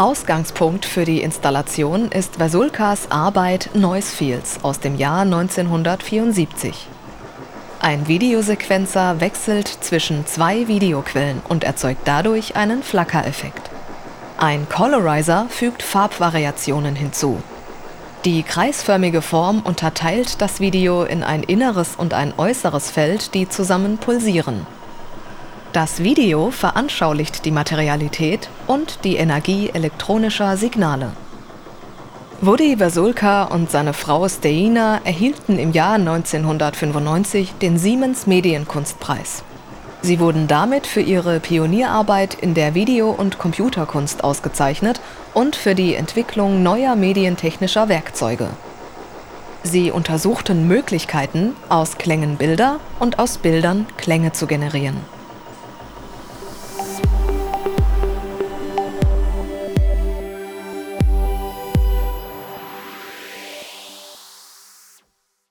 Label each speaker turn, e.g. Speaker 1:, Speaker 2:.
Speaker 1: Ausgangspunkt für die Installation ist Vasulkas Arbeit Noise Fields aus dem Jahr 1974. Ein Videosequenzer wechselt zwischen zwei Videoquellen und erzeugt dadurch einen Flackereffekt. Ein Colorizer fügt Farbvariationen hinzu. Die kreisförmige Form unterteilt das Video in ein inneres und ein äußeres Feld, die zusammen pulsieren. Das Video veranschaulicht die Materialität und die Energie elektronischer Signale. Woody Vasulka und seine Frau Steina erhielten im Jahr 1995 den Siemens Medienkunstpreis. Sie wurden damit für ihre Pionierarbeit in der Video- und Computerkunst ausgezeichnet und für die Entwicklung neuer medientechnischer Werkzeuge. Sie untersuchten Möglichkeiten, aus Klängen Bilder und aus Bildern Klänge zu generieren.